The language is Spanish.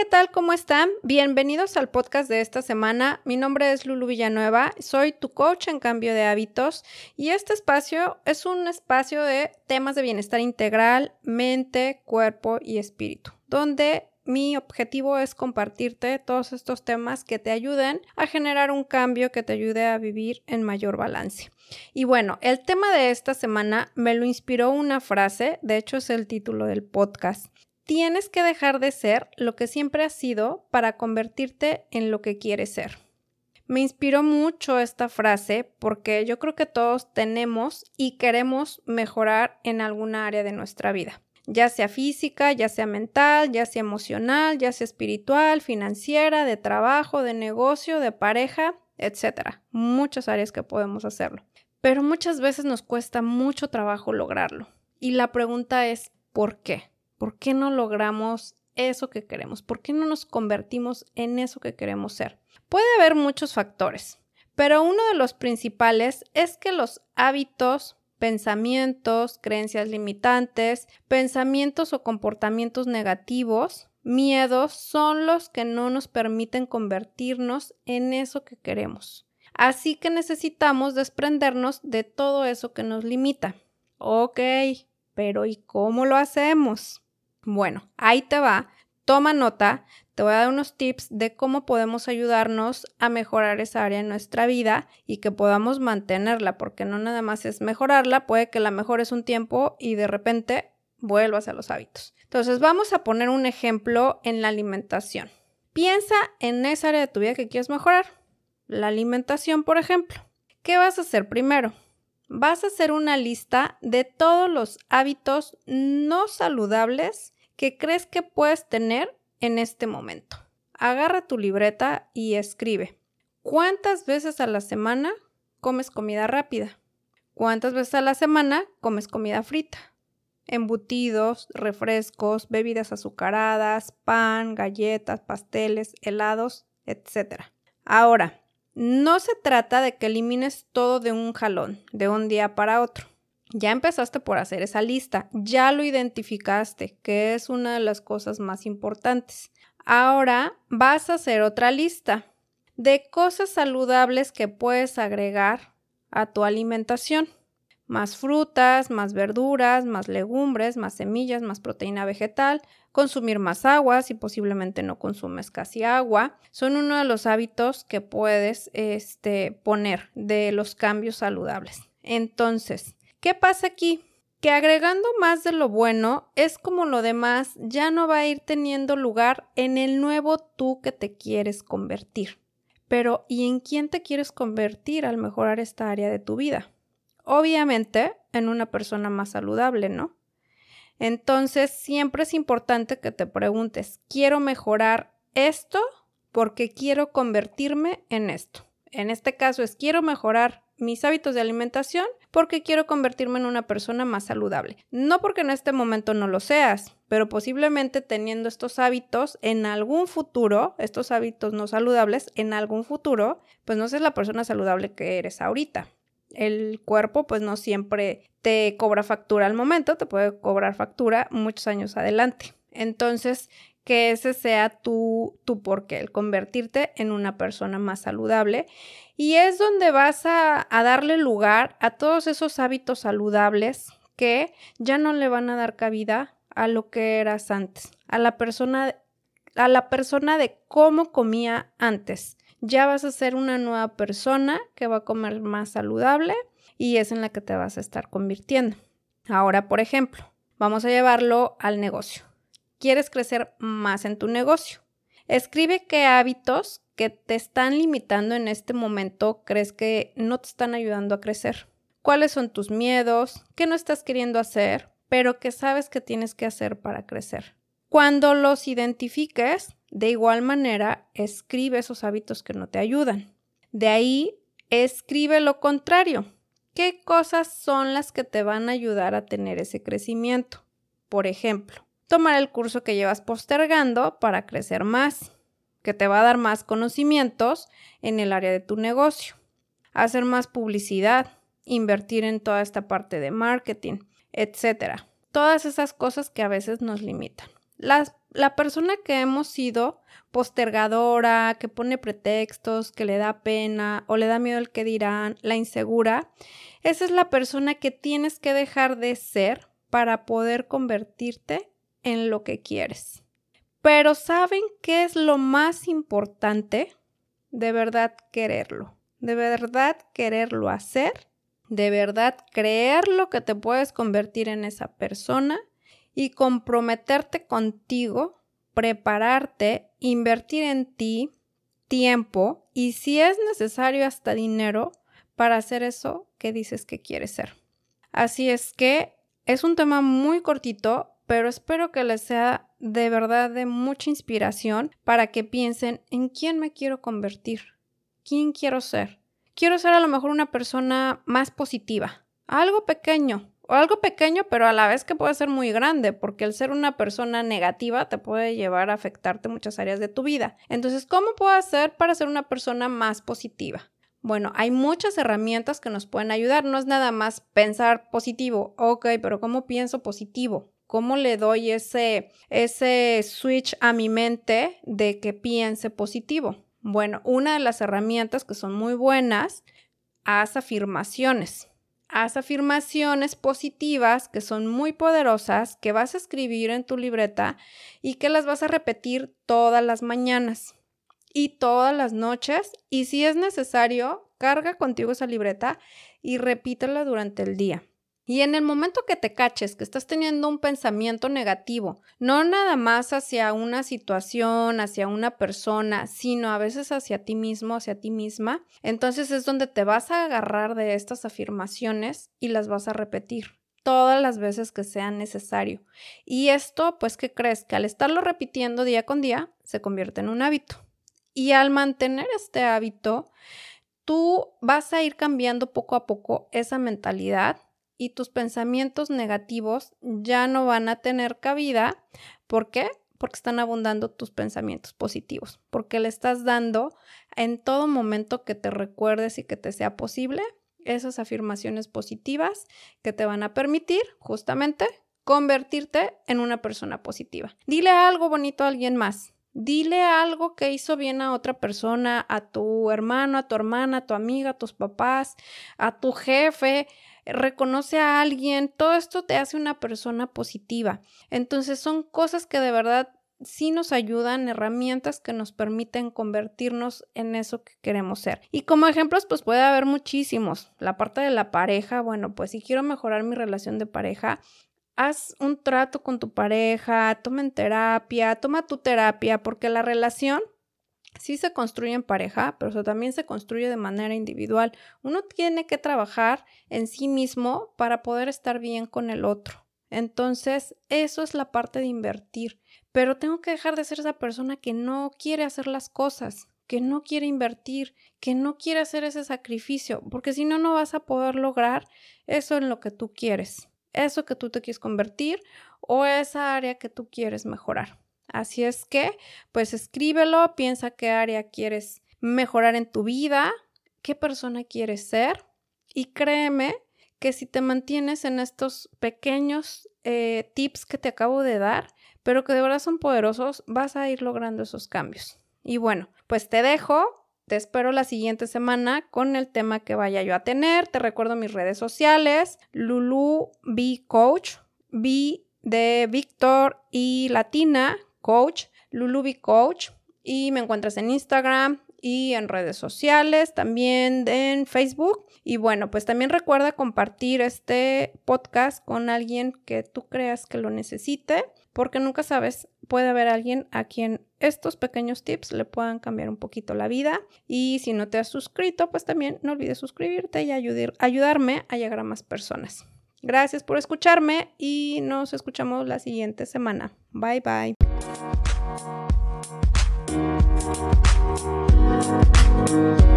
¿qué tal? ¿Cómo están? Bienvenidos al podcast de esta semana. Mi nombre es Lulu Villanueva, soy tu coach en cambio de hábitos y este espacio es un espacio de temas de bienestar integral, mente, cuerpo y espíritu, donde mi objetivo es compartirte todos estos temas que te ayuden a generar un cambio que te ayude a vivir en mayor balance. Y bueno, el tema de esta semana me lo inspiró una frase, de hecho es el título del podcast. Tienes que dejar de ser lo que siempre has sido para convertirte en lo que quieres ser. Me inspiró mucho esta frase porque yo creo que todos tenemos y queremos mejorar en alguna área de nuestra vida, ya sea física, ya sea mental, ya sea emocional, ya sea espiritual, financiera, de trabajo, de negocio, de pareja, etcétera. Muchas áreas que podemos hacerlo. Pero muchas veces nos cuesta mucho trabajo lograrlo. Y la pregunta es, ¿por qué? ¿Por qué no logramos eso que queremos? ¿Por qué no nos convertimos en eso que queremos ser? Puede haber muchos factores, pero uno de los principales es que los hábitos, pensamientos, creencias limitantes, pensamientos o comportamientos negativos, miedos, son los que no nos permiten convertirnos en eso que queremos. Así que necesitamos desprendernos de todo eso que nos limita. Ok, pero ¿y cómo lo hacemos? Bueno, ahí te va. Toma nota. Te voy a dar unos tips de cómo podemos ayudarnos a mejorar esa área en nuestra vida y que podamos mantenerla, porque no nada más es mejorarla, puede que la mejores un tiempo y de repente vuelvas a los hábitos. Entonces, vamos a poner un ejemplo en la alimentación. Piensa en esa área de tu vida que quieres mejorar. La alimentación, por ejemplo. ¿Qué vas a hacer primero? vas a hacer una lista de todos los hábitos no saludables que crees que puedes tener en este momento. Agarra tu libreta y escribe. ¿Cuántas veces a la semana comes comida rápida? ¿Cuántas veces a la semana comes comida frita? Embutidos, refrescos, bebidas azucaradas, pan, galletas, pasteles, helados, etc. Ahora, no se trata de que elimines todo de un jalón, de un día para otro. Ya empezaste por hacer esa lista, ya lo identificaste, que es una de las cosas más importantes. Ahora vas a hacer otra lista de cosas saludables que puedes agregar a tu alimentación más frutas, más verduras, más legumbres, más semillas, más proteína vegetal, consumir más agua si posiblemente no consumes casi agua, son uno de los hábitos que puedes este, poner de los cambios saludables. Entonces, ¿qué pasa aquí? Que agregando más de lo bueno es como lo demás ya no va a ir teniendo lugar en el nuevo tú que te quieres convertir. Pero ¿y en quién te quieres convertir al mejorar esta área de tu vida? obviamente en una persona más saludable, ¿no? Entonces, siempre es importante que te preguntes, ¿quiero mejorar esto porque quiero convertirme en esto? En este caso es, quiero mejorar mis hábitos de alimentación porque quiero convertirme en una persona más saludable. No porque en este momento no lo seas, pero posiblemente teniendo estos hábitos en algún futuro, estos hábitos no saludables, en algún futuro, pues no seas la persona saludable que eres ahorita el cuerpo pues no siempre te cobra factura al momento, te puede cobrar factura muchos años adelante. Entonces, que ese sea tu, tu porqué, el convertirte en una persona más saludable. Y es donde vas a, a darle lugar a todos esos hábitos saludables que ya no le van a dar cabida a lo que eras antes, a la persona, a la persona de cómo comía antes ya vas a ser una nueva persona que va a comer más saludable y es en la que te vas a estar convirtiendo. Ahora, por ejemplo, vamos a llevarlo al negocio. ¿Quieres crecer más en tu negocio? Escribe qué hábitos que te están limitando en este momento crees que no te están ayudando a crecer. ¿Cuáles son tus miedos? ¿Qué no estás queriendo hacer? Pero que sabes que tienes que hacer para crecer. Cuando los identifiques, de igual manera, escribe esos hábitos que no te ayudan. De ahí, escribe lo contrario. ¿Qué cosas son las que te van a ayudar a tener ese crecimiento? Por ejemplo, tomar el curso que llevas postergando para crecer más, que te va a dar más conocimientos en el área de tu negocio. Hacer más publicidad, invertir en toda esta parte de marketing, etc. Todas esas cosas que a veces nos limitan. Las la persona que hemos sido postergadora, que pone pretextos, que le da pena o le da miedo el que dirán, la insegura, esa es la persona que tienes que dejar de ser para poder convertirte en lo que quieres. Pero ¿saben qué es lo más importante? De verdad quererlo. De verdad quererlo hacer. De verdad creer lo que te puedes convertir en esa persona y comprometerte contigo, prepararte, invertir en ti tiempo y si es necesario hasta dinero para hacer eso que dices que quieres ser. Así es que es un tema muy cortito, pero espero que les sea de verdad de mucha inspiración para que piensen en quién me quiero convertir, quién quiero ser. Quiero ser a lo mejor una persona más positiva, algo pequeño, o algo pequeño, pero a la vez que puede ser muy grande, porque el ser una persona negativa te puede llevar a afectarte muchas áreas de tu vida. Entonces, ¿cómo puedo hacer para ser una persona más positiva? Bueno, hay muchas herramientas que nos pueden ayudar, no es nada más pensar positivo, ok, pero ¿cómo pienso positivo? ¿Cómo le doy ese, ese switch a mi mente de que piense positivo? Bueno, una de las herramientas que son muy buenas, haz afirmaciones. Haz afirmaciones positivas que son muy poderosas, que vas a escribir en tu libreta y que las vas a repetir todas las mañanas y todas las noches. Y si es necesario, carga contigo esa libreta y repítela durante el día. Y en el momento que te caches que estás teniendo un pensamiento negativo, no nada más hacia una situación, hacia una persona, sino a veces hacia ti mismo, hacia ti misma, entonces es donde te vas a agarrar de estas afirmaciones y las vas a repetir todas las veces que sea necesario. Y esto, pues, ¿qué crees? Que al estarlo repitiendo día con día, se convierte en un hábito. Y al mantener este hábito, tú vas a ir cambiando poco a poco esa mentalidad y tus pensamientos negativos ya no van a tener cabida. ¿Por qué? Porque están abundando tus pensamientos positivos, porque le estás dando en todo momento que te recuerdes y que te sea posible esas afirmaciones positivas que te van a permitir justamente convertirte en una persona positiva. Dile algo bonito a alguien más. Dile algo que hizo bien a otra persona, a tu hermano, a tu hermana, a tu amiga, a tus papás, a tu jefe, reconoce a alguien, todo esto te hace una persona positiva. Entonces son cosas que de verdad sí nos ayudan, herramientas que nos permiten convertirnos en eso que queremos ser. Y como ejemplos, pues puede haber muchísimos. La parte de la pareja, bueno, pues si quiero mejorar mi relación de pareja, haz un trato con tu pareja, tomen terapia, toma tu terapia, porque la relación sí se construye en pareja, pero también se construye de manera individual. Uno tiene que trabajar en sí mismo para poder estar bien con el otro. Entonces, eso es la parte de invertir. Pero tengo que dejar de ser esa persona que no quiere hacer las cosas, que no quiere invertir, que no quiere hacer ese sacrificio, porque si no, no vas a poder lograr eso en lo que tú quieres, eso que tú te quieres convertir o esa área que tú quieres mejorar. Así es que, pues escríbelo, piensa qué área quieres mejorar en tu vida, qué persona quieres ser y créeme que si te mantienes en estos pequeños eh, tips que te acabo de dar, pero que de verdad son poderosos, vas a ir logrando esos cambios. Y bueno, pues te dejo, te espero la siguiente semana con el tema que vaya yo a tener. Te recuerdo mis redes sociales, Lulu B Coach, B de Víctor y Latina, Coach, Lulubi Coach, y me encuentras en Instagram y en redes sociales, también en Facebook. Y bueno, pues también recuerda compartir este podcast con alguien que tú creas que lo necesite, porque nunca sabes, puede haber alguien a quien estos pequeños tips le puedan cambiar un poquito la vida. Y si no te has suscrito, pues también no olvides suscribirte y ayudarme a llegar a más personas. Gracias por escucharme y nos escuchamos la siguiente semana. Bye bye. Thank you.